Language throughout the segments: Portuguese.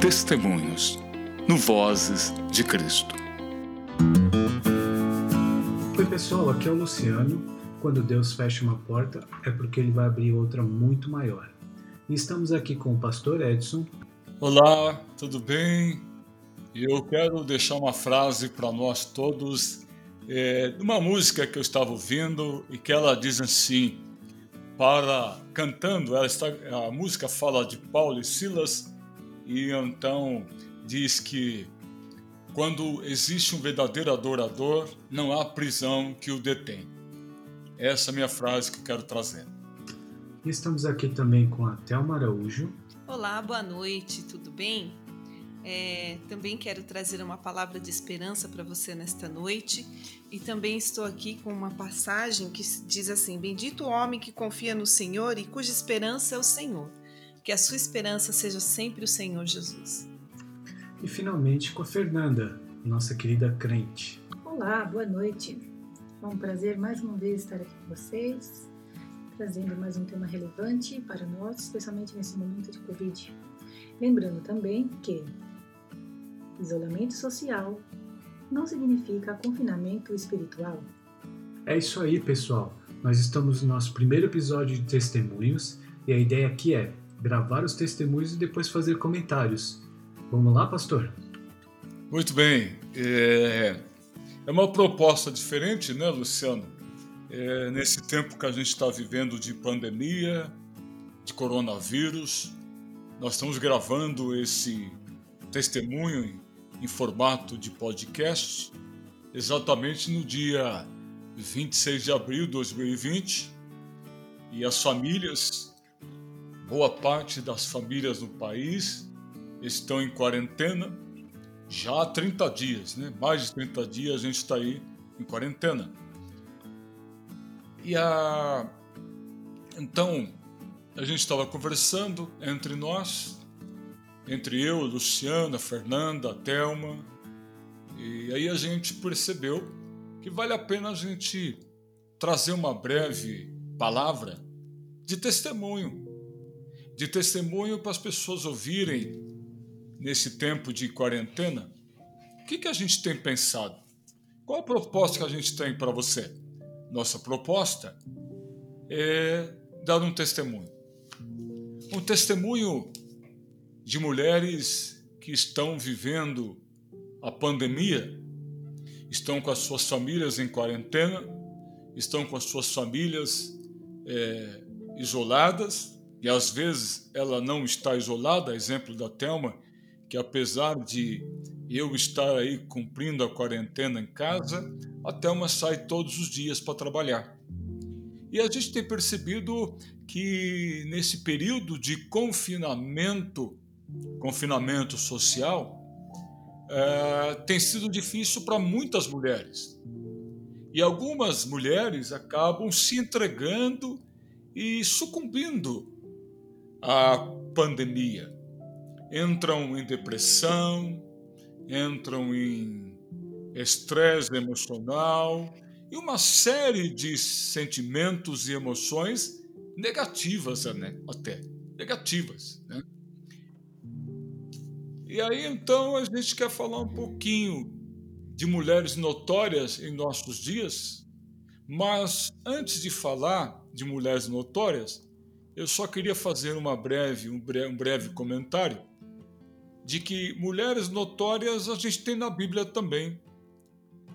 Testemunhos no Vozes de Cristo. Oi, pessoal, aqui é o Luciano. Quando Deus fecha uma porta, é porque ele vai abrir outra muito maior. E estamos aqui com o pastor Edson. Olá, tudo bem? Eu quero deixar uma frase para nós todos, é, uma música que eu estava ouvindo e que ela diz assim: para cantando, ela está, a música fala de Paulo e Silas e então diz que quando existe um verdadeiro adorador, não há prisão que o detém. Essa é a minha frase que eu quero trazer. Estamos aqui também com a Thelma Araújo. Olá, boa noite, tudo bem? É, também quero trazer uma palavra de esperança para você nesta noite e também estou aqui com uma passagem que diz assim: Bendito o homem que confia no Senhor e cuja esperança é o Senhor. Que a sua esperança seja sempre o Senhor Jesus. E finalmente com a Fernanda, nossa querida crente. Olá, boa noite. É um prazer mais uma vez estar aqui com vocês, trazendo mais um tema relevante para nós, especialmente nesse momento de Covid. Lembrando também que isolamento social não significa confinamento espiritual. É isso aí, pessoal. Nós estamos no nosso primeiro episódio de testemunhos e a ideia aqui é gravar os testemunhos e depois fazer comentários. Vamos lá, pastor? Muito bem. É, é uma proposta diferente, né, Luciano? É, nesse tempo que a gente está vivendo de pandemia, de coronavírus, nós estamos gravando esse testemunho em, formato de podcast, exatamente no dia 26 de abril de 2020. E as famílias Boa parte das famílias no país estão em quarentena já há 30 dias, né? Mais de 30 dias a gente está aí em quarentena. E a então a gente estava conversando entre nós, entre eu, Luciana, Fernanda, Thelma, e aí a gente percebeu que vale a pena a gente trazer uma breve palavra de testemunho de testemunho para as pessoas ouvirem nesse tempo de quarentena. O que, que a gente tem pensado? Qual a proposta que a gente tem para você? Nossa proposta é dar um testemunho. Um testemunho de mulheres que estão vivendo a pandemia, estão com as suas famílias em quarentena, estão com as suas famílias é, isoladas e às vezes ela não está isolada, exemplo da Telma, que apesar de eu estar aí cumprindo a quarentena em casa, a Telma sai todos os dias para trabalhar. E a gente tem percebido que nesse período de confinamento, confinamento social, é, tem sido difícil para muitas mulheres. E algumas mulheres acabam se entregando e sucumbindo a pandemia. Entram em depressão, entram em estresse emocional e uma série de sentimentos e emoções negativas né? até negativas. Né? E aí então a gente quer falar um pouquinho de mulheres notórias em nossos dias, mas antes de falar de mulheres notórias, eu só queria fazer uma breve, um, breve, um breve comentário de que mulheres notórias a gente tem na Bíblia também.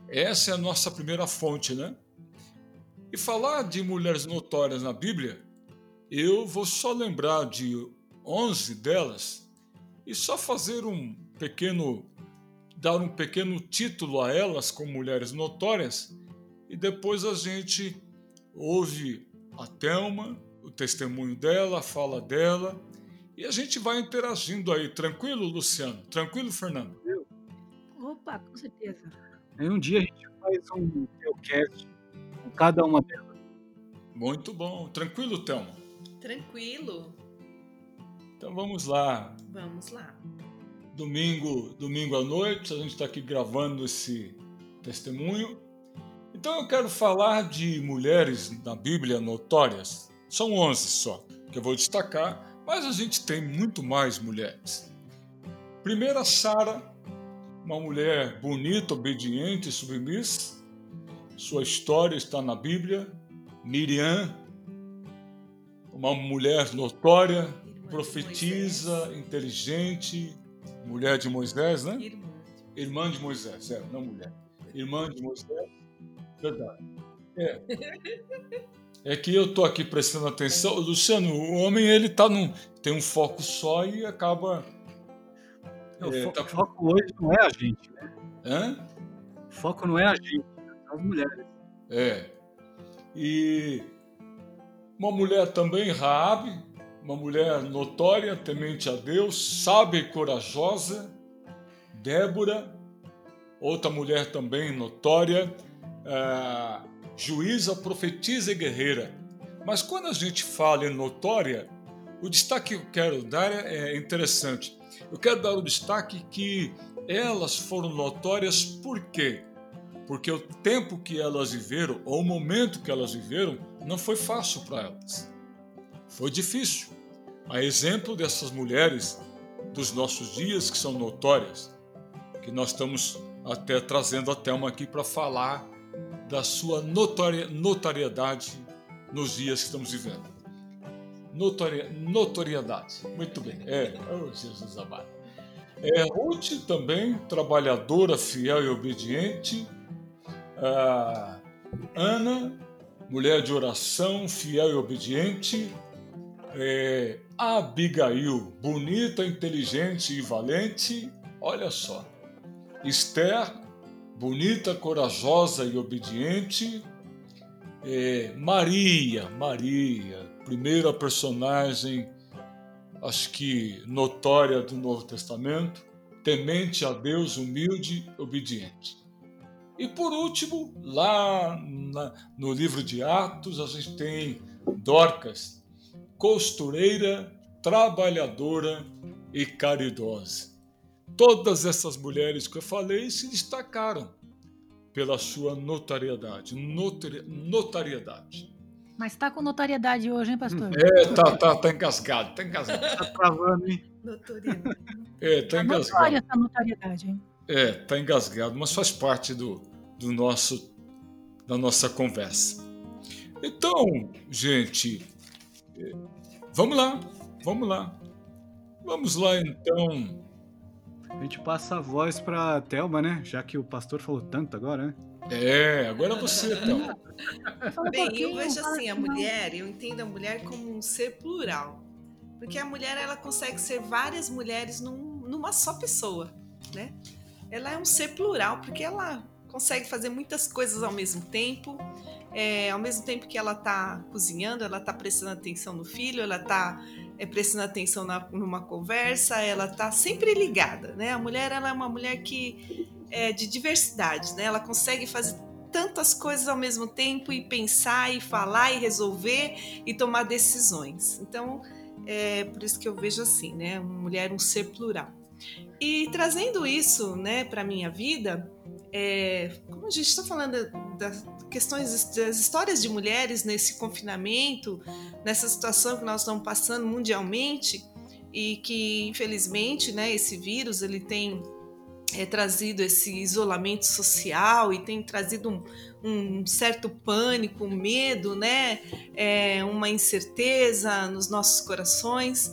Essa é a nossa primeira fonte, né? E falar de mulheres notórias na Bíblia, eu vou só lembrar de 11 delas e só fazer um pequeno dar um pequeno título a elas como mulheres notórias e depois a gente ouve a Thelma, o testemunho dela, a fala dela. E a gente vai interagindo aí. Tranquilo, Luciano? Tranquilo, Fernando? Opa, com certeza. Aí um dia a gente faz um podcast com cada uma delas. Muito bom. Tranquilo, Thelma? Tranquilo. Então vamos lá. Vamos lá. Domingo, domingo à noite, a gente está aqui gravando esse testemunho. Então eu quero falar de mulheres na Bíblia notórias, são 11 só, que eu vou destacar, mas a gente tem muito mais mulheres. Primeira, Sara, uma mulher bonita, obediente, submissa. Sua história está na Bíblia. Miriam, uma mulher notória, profetiza, inteligente, mulher de Moisés, né? Irmã. Irmã de Moisés, é, não mulher. Irmã de Moisés, verdade. É. É que eu tô aqui prestando atenção. Luciano, o homem ele tá num, tem um foco só e acaba. O É, fo- tá- foco hoje não é a gente, né? Hã? O foco não é a gente, são as mulheres. É. E uma mulher também, Raabe, uma mulher notória, temente a Deus, sábia e corajosa. Débora, outra mulher também notória, ah, juíza, profetiza e guerreira. Mas quando a gente fala em notória, o destaque que eu quero dar é interessante. Eu quero dar o destaque que elas foram notórias por quê? Porque o tempo que elas viveram, ou o momento que elas viveram, não foi fácil para elas. Foi difícil. A exemplo dessas mulheres dos nossos dias que são notórias, que nós estamos até trazendo a Thelma aqui para falar da sua notori- notariedade nos dias que estamos vivendo. Notori- notoriedade. Muito bem. É, oh, Jesus amado. É, Ruth também, trabalhadora, fiel e obediente. Ah, Ana, mulher de oração, fiel e obediente. É, Abigail, bonita, inteligente e valente. Olha só. Esther, bonita, corajosa e obediente. É, Maria, Maria, primeira personagem, acho que notória do Novo Testamento, temente a Deus, humilde, obediente. E por último, lá na- no livro de Atos, a gente tem Dorcas, costureira, trabalhadora e caridosa. Todas essas mulheres que eu falei se destacaram pela sua notariedade, notari- notariedade. Mas tá com notoriedade hoje, hein, pastor? É, tá, tá, tá engasgado, tá engasgado. Tá travando, hein? Notoriedade. É, tá Tá notória engasgado. essa notoriedade, hein? É, tá engasgado, mas faz parte do, do nosso da nossa conversa. Então, gente, é, vamos lá, vamos lá. Vamos lá então. A gente passa a voz pra Thelma, né? Já que o pastor falou tanto agora, né? É, agora você, então. Fala um Bem, eu vejo assim, a mulher, eu entendo a mulher como um ser plural. Porque a mulher, ela consegue ser várias mulheres num- numa só pessoa, né? Ela é um ser plural, porque ela consegue fazer muitas coisas ao mesmo tempo. É, ao mesmo tempo que ela está cozinhando, ela está prestando atenção no filho, ela está prestando atenção na, numa conversa, ela está sempre ligada, né? A mulher, ela é uma mulher que é de diversidade, né? Ela consegue fazer tantas coisas ao mesmo tempo e pensar e falar e resolver e tomar decisões. Então, é por isso que eu vejo assim, né? Uma mulher um ser plural. E trazendo isso, né, para minha vida, é, como a gente está falando das questões das histórias de mulheres nesse confinamento, nessa situação que nós estamos passando mundialmente e que infelizmente, né, esse vírus ele tem é, trazido esse isolamento social e tem trazido um, um certo pânico, um medo, né? É, uma incerteza nos nossos corações.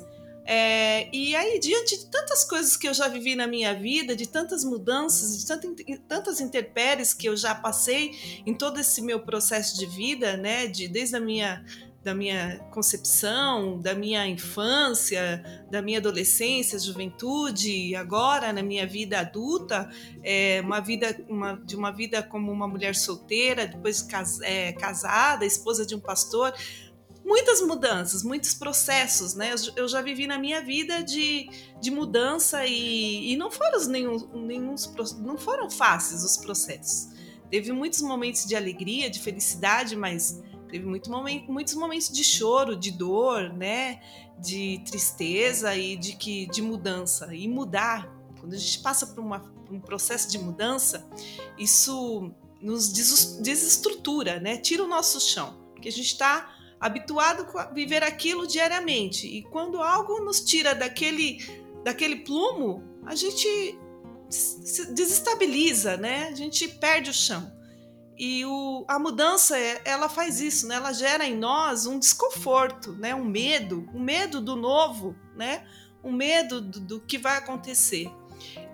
É, e aí, diante de tantas coisas que eu já vivi na minha vida, de tantas mudanças, de tanta, tantas intempéries que eu já passei em todo esse meu processo de vida, né? De, desde a minha da minha concepção, da minha infância, da minha adolescência, juventude, agora na minha vida adulta, é, uma vida, uma, de uma vida como uma mulher solteira, depois cas, é, casada, esposa de um pastor, muitas mudanças, muitos processos, né? Eu, já vivi na minha vida de, de mudança e, e não foram nenhum, nenhum, não foram fáceis os processos. Teve muitos momentos de alegria, de felicidade, mas teve muito momento, muitos momentos de choro, de dor, né? De tristeza e de que de mudança. E mudar, quando a gente passa por, uma, um processo de mudança, isso nos desestrutura, né? Tira o nosso chão, porque a gente está habituado a viver aquilo diariamente. E quando algo nos tira daquele daquele plumo, a gente se desestabiliza, né? A gente perde o chão. E o, a mudança, ela faz isso, né? Ela gera em nós um desconforto, né? Um medo, um medo do novo, né? Um medo do, do que vai acontecer.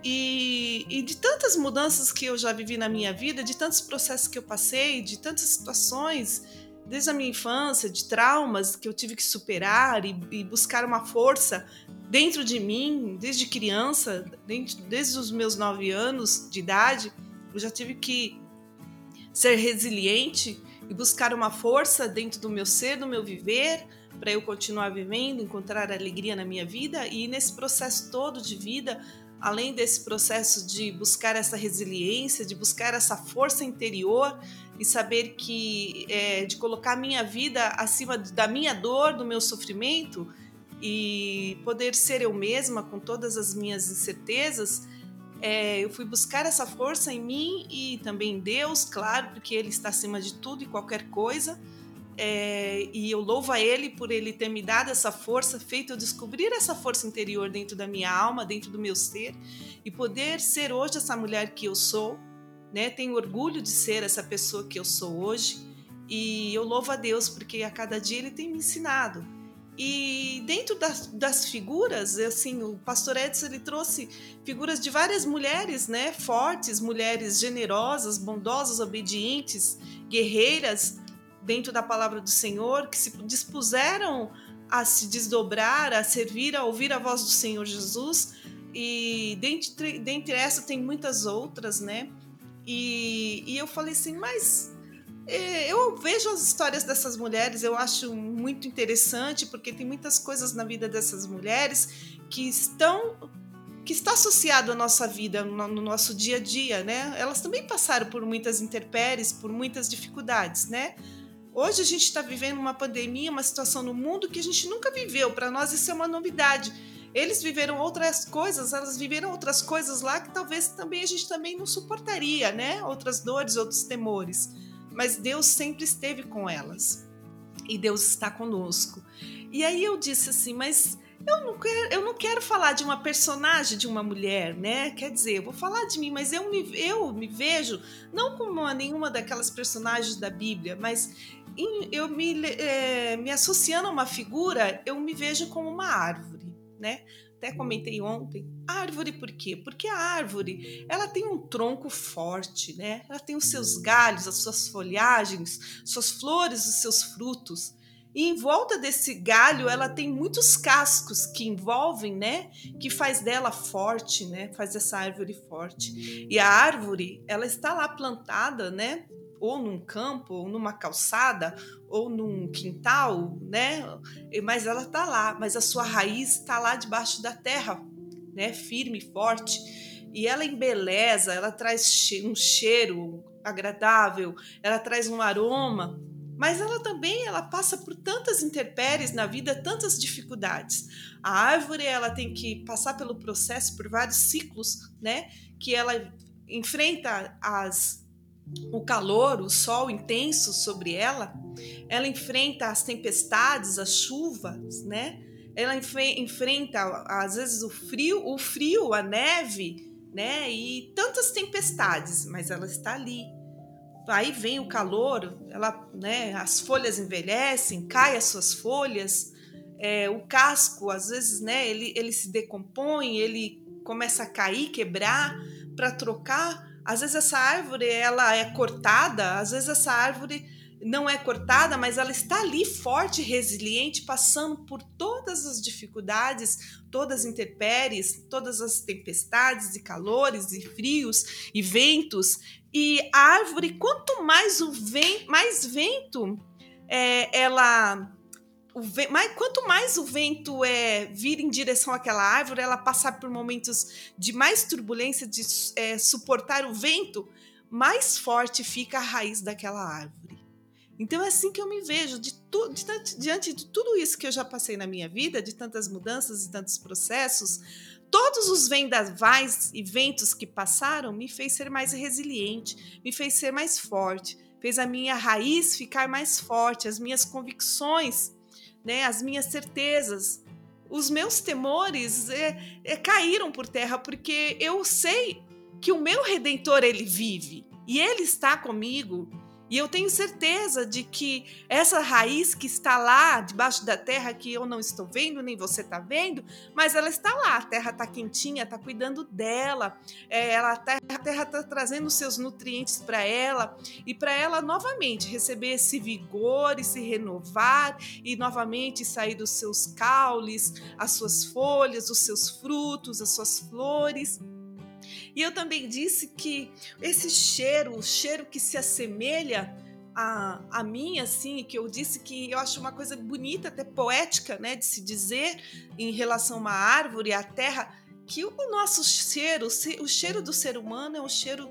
E, e, de tantas mudanças que eu já vivi na minha vida, de tantos processos que eu passei, de tantas situações, desde a minha infância, de traumas que eu tive que superar e, e buscar uma força dentro de mim, desde criança, desde, desde os meus nove anos de idade, eu já tive que ser resiliente e buscar uma força dentro do meu ser, do meu viver, para eu continuar vivendo, encontrar alegria na minha vida e nesse processo todo de vida além desse processo de buscar essa resiliência, de buscar essa força interior e saber que é, de colocar minha vida acima da minha dor, do meu sofrimento e poder ser eu mesma com todas as minhas incertezas, é, eu fui buscar essa força em mim e também em Deus, claro, porque Ele está acima de tudo e qualquer coisa. É, e eu louvo a Ele por Ele ter me dado essa força, feito eu descobrir essa força interior dentro da minha alma, dentro do meu ser, e poder ser hoje essa mulher que eu sou, né? Tenho orgulho de ser essa pessoa que eu sou hoje, e eu louvo a Deus porque a cada dia Ele tem me ensinado. E dentro das, das figuras, assim, o pastor Edson ele trouxe figuras de várias mulheres, né? Fortes, mulheres generosas, bondosas, obedientes, guerreiras, dentro da palavra do Senhor, que se dispuseram a se desdobrar, a servir, a ouvir a voz do Senhor Jesus. E dentre, dentre essa tem muitas outras, né? E, e eu falei assim, mas é, eu vejo as histórias dessas mulheres, eu acho muito interessante, porque tem muitas coisas na vida dessas mulheres que estão que está associado à nossa vida, no, no nosso dia a dia, né? Elas também passaram por muitas intempéries, por muitas dificuldades, né? Hoje a gente está vivendo uma pandemia, uma situação no mundo que a gente nunca viveu. Para nós isso é uma novidade. Eles viveram outras coisas, elas viveram outras coisas lá que talvez também a gente também não suportaria, né? Outras dores, outros temores. Mas Deus sempre esteve com elas. E Deus está conosco. E aí eu disse assim, mas eu não quero, eu não quero falar de uma personagem de uma mulher, né? Quer dizer, eu vou falar de mim, mas eu me, eu me vejo não como uma, nenhuma daquelas personagens da Bíblia, mas eu me, é, me associando a uma figura, eu me vejo como uma árvore, né? Até comentei ontem. Árvore por quê? Porque a árvore, ela tem um tronco forte, né? Ela tem os seus galhos, as suas folhagens, suas flores, os seus frutos. E em volta desse galho, ela tem muitos cascos que envolvem, né? Que faz dela forte, né? Faz essa árvore forte. E a árvore, ela está lá plantada, né? Ou num campo, ou numa calçada, ou num quintal, né? Mas ela está lá, mas a sua raiz está lá debaixo da terra, né? Firme, forte. E ela embeleza, ela traz um cheiro agradável, ela traz um aroma, mas ela também ela passa por tantas intempéries na vida, tantas dificuldades. A árvore ela tem que passar pelo processo por vários ciclos, né? Que ela enfrenta as o calor, o sol intenso sobre ela, ela enfrenta as tempestades, as chuvas, né? Ela enfrenta às vezes o frio, o frio, a neve, né? E tantas tempestades, mas ela está ali. Aí vem o calor, ela, né? As folhas envelhecem, caem as suas folhas, é, o casco às vezes, né? Ele, ele se decompõe, ele começa a cair, quebrar para trocar às vezes essa árvore ela é cortada, às vezes essa árvore não é cortada, mas ela está ali forte, resiliente, passando por todas as dificuldades, todas as intempéries, todas as tempestades e calores e frios e ventos. E a árvore, quanto mais o vento, mais vento é, ela Mas quanto mais o vento é vir em direção àquela árvore, ela passar por momentos de mais turbulência, de é, suportar o vento, mais forte fica a raiz daquela árvore. Então é assim que eu me vejo, de tu, de, diante de tudo isso que eu já passei na minha vida, de tantas mudanças e tantos processos, todos os vendavais e ventos que passaram me fez ser mais resiliente, me fez ser mais forte, fez a minha raiz ficar mais forte, as minhas convicções né, as minhas certezas, os meus temores é, é, caíram por terra, porque eu sei que o meu redentor ele vive. E ele está comigo e eu tenho certeza de que essa raiz que está lá debaixo da terra, que eu não estou vendo, nem você está vendo, mas ela está lá. A terra está quentinha, está cuidando dela. É, ela, a terra está trazendo seus nutrientes para ela e para ela novamente receber esse vigor e se renovar e novamente sair dos seus caules, as suas folhas, os seus frutos, as suas flores. E eu também disse que esse cheiro, o cheiro que se assemelha a, a mim, assim, que eu disse que eu acho uma coisa bonita, até poética, né, de se dizer em relação a uma árvore, a terra, que o nosso cheiro, o cheiro do ser humano é um cheiro,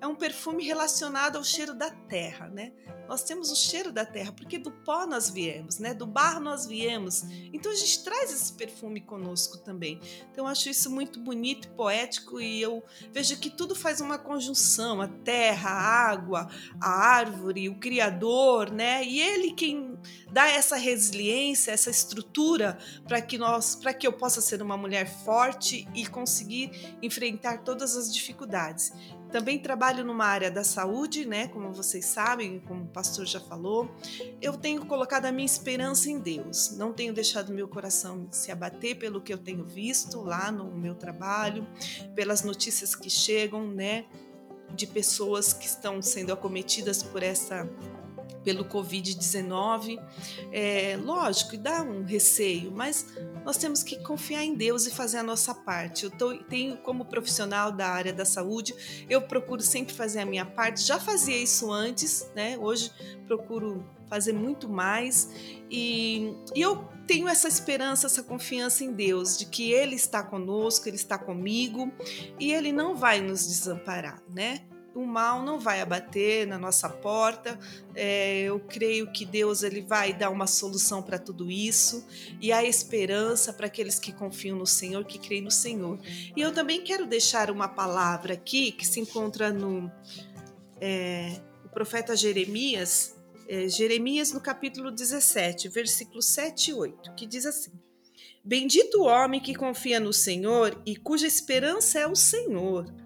é um perfume relacionado ao cheiro da terra, né? Nós temos o cheiro da terra, porque do pó nós viemos, né? Do barro nós viemos. Então a gente traz esse perfume conosco também. Então eu acho isso muito bonito, poético e eu vejo que tudo faz uma conjunção, a terra, a água, a árvore, o criador, né? E ele quem dá essa resiliência, essa estrutura para que nós, para que eu possa ser uma mulher forte e conseguir enfrentar todas as dificuldades. Também trabalho numa área da saúde, né? Como vocês sabem, como o pastor já falou. Eu tenho colocado a minha esperança em Deus. Não tenho deixado meu coração se abater pelo que eu tenho visto lá no meu trabalho, pelas notícias que chegam, né? De pessoas que estão sendo acometidas por essa pelo Covid-19. É, lógico, dá um receio, mas nós temos que confiar em Deus e fazer a nossa parte. Eu tô, tenho, como profissional da área da saúde, eu procuro sempre fazer a minha parte. Já fazia isso antes, né? Hoje procuro fazer muito mais e, e eu tenho essa esperança, essa confiança em Deus, de que Ele está conosco, Ele está comigo e Ele não vai nos desamparar, né? O mal não vai abater na nossa porta. É, eu creio que Deus ele vai dar uma solução para tudo isso e há esperança para aqueles que confiam no Senhor, que creem no Senhor. E eu também quero deixar uma palavra aqui que se encontra no é, o profeta Jeremias, é, Jeremias no capítulo 17, versículos 7 e 8, que diz assim: Bendito o homem que confia no Senhor e cuja esperança é o Senhor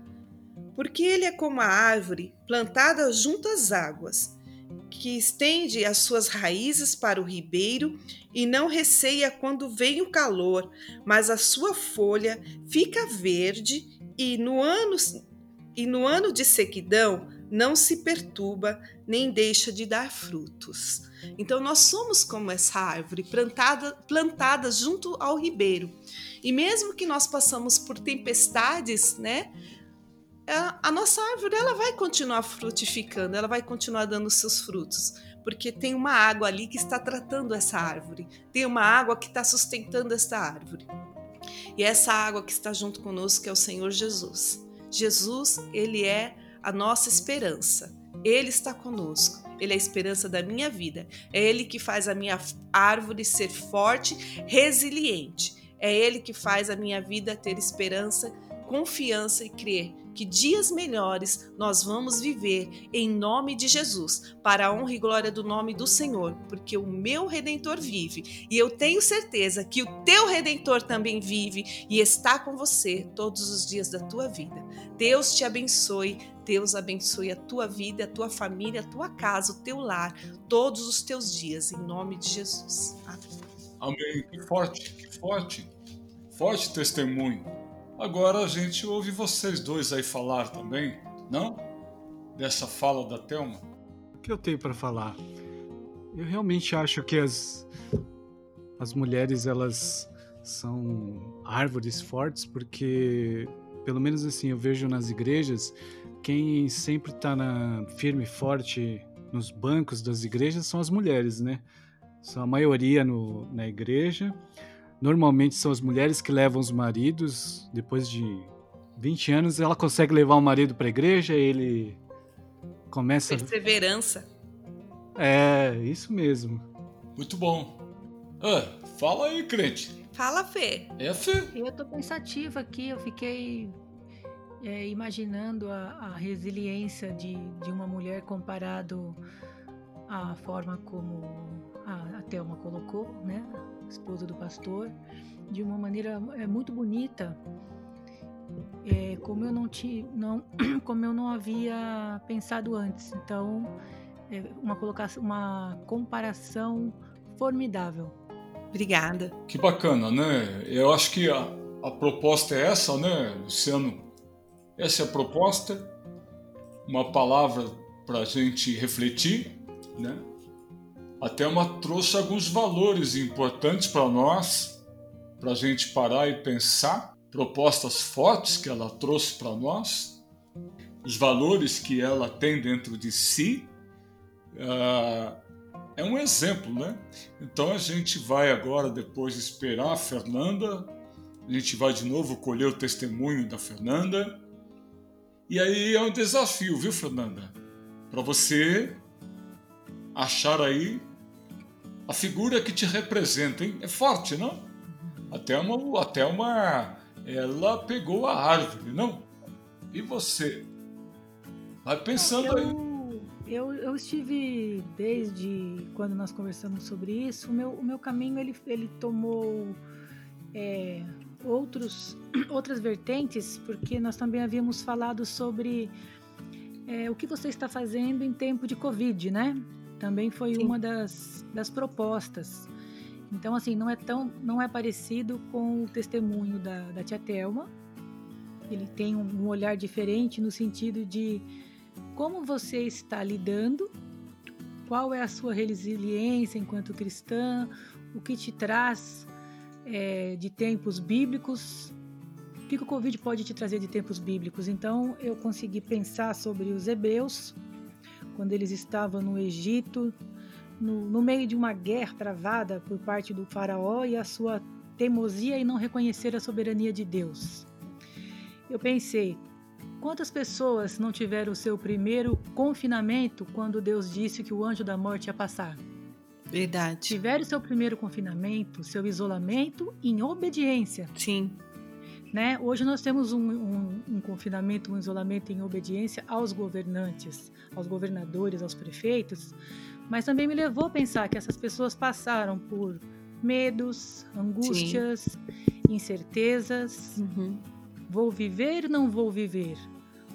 porque ele é como a árvore plantada junto às águas, que estende as suas raízes para o ribeiro e não receia quando vem o calor, mas a sua folha fica verde e no ano, e no ano de sequidão não se perturba nem deixa de dar frutos. Então nós somos como essa árvore plantada, plantada junto ao ribeiro. E mesmo que nós passamos por tempestades, né? A nossa árvore ela vai continuar frutificando, ela vai continuar dando seus frutos, porque tem uma água ali que está tratando essa árvore, tem uma água que está sustentando essa árvore. E essa água que está junto conosco é o Senhor Jesus. Jesus, ele é a nossa esperança. Ele está conosco. Ele é a esperança da minha vida. É ele que faz a minha árvore ser forte, resiliente. É ele que faz a minha vida ter esperança, confiança e crer que dias melhores nós vamos viver em nome de Jesus, para a honra e glória do nome do Senhor, porque o meu redentor vive e eu tenho certeza que o teu redentor também vive e está com você todos os dias da tua vida. Deus te abençoe, Deus abençoe a tua vida, a tua família, a tua casa, o teu lar, todos os teus dias, em nome de Jesus. Amém. Amém. Que forte, que forte, forte testemunho. Agora a gente ouve vocês dois aí falar também, não? Dessa fala da Thelma. O que eu tenho para falar? Eu realmente acho que as, as mulheres elas são árvores fortes porque, pelo menos assim, eu vejo nas igrejas quem sempre está firme e forte nos bancos das igrejas são as mulheres, né? São a maioria no, na igreja. Normalmente são as mulheres que levam os maridos. Depois de 20 anos, ela consegue levar o marido para a igreja, ele começa. Perseverança. É, isso mesmo. Muito bom. Ah, fala aí, crente. Fala, Fê. É, Fê. Eu tô pensativa aqui, eu fiquei é, imaginando a, a resiliência de, de uma mulher comparado à forma como a, a Thelma colocou, né? Esposa do pastor, de uma maneira é, muito bonita, é, como eu não tinha, não, como eu não havia pensado antes. Então, é uma colocação, uma comparação formidável. Obrigada. Que bacana, né? Eu acho que a, a proposta é essa, né, Luciano? Essa é a proposta, uma palavra para a gente refletir, né? Até uma trouxe alguns valores importantes para nós, para a gente parar e pensar, propostas fortes que ela trouxe para nós, os valores que ela tem dentro de si. Uh, é um exemplo, né? Então a gente vai agora, depois esperar a Fernanda, a gente vai de novo colher o testemunho da Fernanda. E aí é um desafio, viu, Fernanda? Para você achar aí a figura que te representa, hein? É forte, não? Até uma, até uma, ela pegou a árvore, não? E você? Vai pensando eu, aí. Eu, eu estive desde quando nós conversamos sobre isso. O meu, o meu caminho ele, ele tomou é, outros, outras vertentes, porque nós também havíamos falado sobre é, o que você está fazendo em tempo de Covid, né? Também foi Sim. uma das, das propostas. Então, assim, não é tão, não é parecido com o testemunho da, da tia Thelma. Ele tem um, um olhar diferente no sentido de como você está lidando, qual é a sua resiliência enquanto cristã, o que te traz é, de tempos bíblicos, o que o Covid pode te trazer de tempos bíblicos. Então, eu consegui pensar sobre os hebreus, quando eles estavam no Egito, no, no meio de uma guerra travada por parte do faraó e a sua teimosia em não reconhecer a soberania de Deus. Eu pensei, quantas pessoas não tiveram o seu primeiro confinamento quando Deus disse que o anjo da morte ia passar? Verdade. Tiveram seu primeiro confinamento, seu isolamento em obediência. Sim. Né? Hoje nós temos um, um, um, confinamento, um isolamento em obediência aos governantes, aos governadores, aos prefeitos, mas também me levou a pensar que essas pessoas passaram por medos, angústias, Sim. incertezas. Uhum. Vou viver, não vou viver.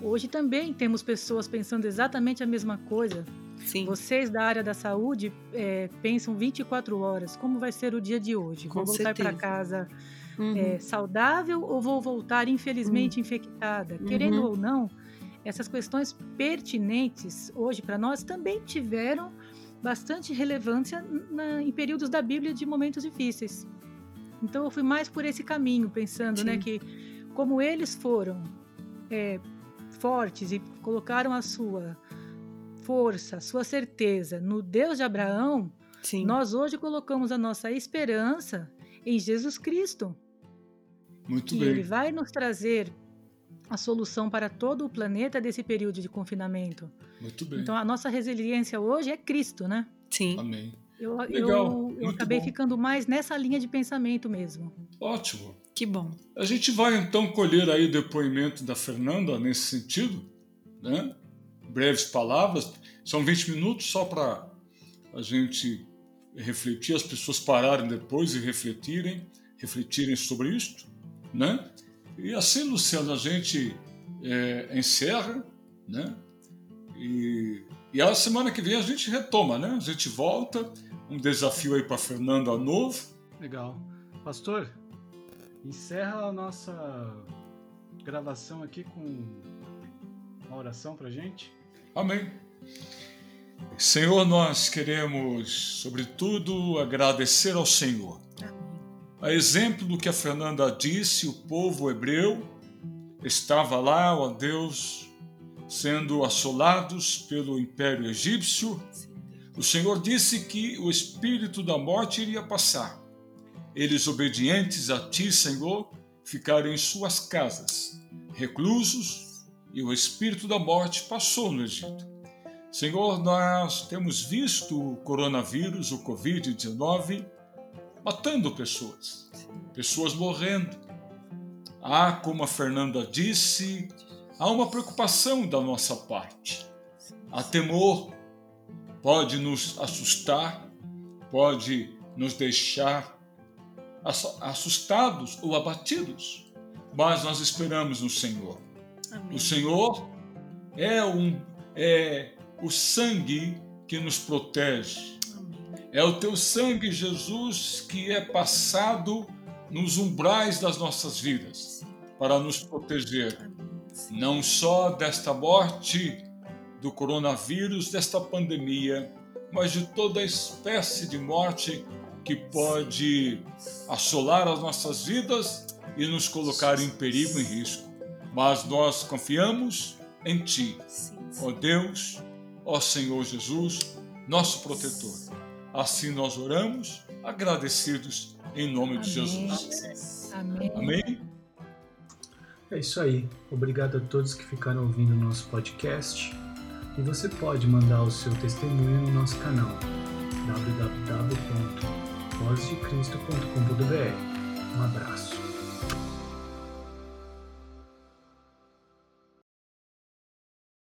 Hoje também temos pessoas pensando exatamente a mesma coisa. Sim. Vocês da área da saúde é, pensam 24 horas. Como vai ser o dia de hoje? Com vou voltar para casa uhum. é, saudável ou vou voltar infelizmente uhum. infectada? Querendo uhum. ou não, essas questões pertinentes hoje para nós também tiveram bastante relevância na, em períodos da Bíblia de momentos difíceis. Então eu fui mais por esse caminho, pensando, né, que como eles foram é, fortes e colocaram a sua força, a sua certeza no Deus de Abraão, Sim. nós hoje colocamos a nossa esperança em Jesus Cristo. Muito e bem. ele vai nos trazer a solução para todo o planeta desse período de confinamento. Muito bem. Então a nossa resiliência hoje é Cristo, né? Sim. Amém. Eu, Legal. eu, eu acabei bom. ficando mais nessa linha de pensamento mesmo. Ótimo. Que bom. A gente vai então colher aí o depoimento da Fernanda nesse sentido, né? Breves palavras, são 20 minutos só para a gente refletir, as pessoas pararem depois e refletirem, refletirem sobre isto, né? E assim, Luciano, a gente é, encerra, né? E, e a semana que vem a gente retoma, né? A gente volta, um desafio aí para Fernanda novo. Legal. Pastor, encerra a nossa gravação aqui com uma oração para gente. Amém. Senhor, nós queremos, sobretudo, agradecer ao Senhor a exemplo do que a Fernanda disse, o povo hebreu estava lá, ó Deus, sendo assolados pelo império egípcio. O Senhor disse que o espírito da morte iria passar. Eles, obedientes a ti, Senhor, ficaram em suas casas, reclusos, e o espírito da morte passou no Egito. Senhor, nós temos visto o coronavírus, o Covid-19, matando pessoas, pessoas morrendo. Há, como a Fernanda disse, há uma preocupação da nossa parte. Há temor, pode nos assustar, pode nos deixar assustados ou abatidos, mas nós esperamos no Senhor. Amém. O Senhor é, um, é o sangue que nos protege. É o teu sangue, Jesus, que é passado nos umbrais das nossas vidas para nos proteger, não só desta morte do coronavírus, desta pandemia, mas de toda espécie de morte que pode assolar as nossas vidas e nos colocar em perigo e risco. Mas nós confiamos em Ti, ó Deus, ó Senhor Jesus, nosso protetor. Assim nós oramos, agradecidos em nome Amém. de Jesus. Amém. Amém. É isso aí. Obrigado a todos que ficaram ouvindo o nosso podcast. E você pode mandar o seu testemunho no nosso canal www.vozdecristo.com.br. Um abraço.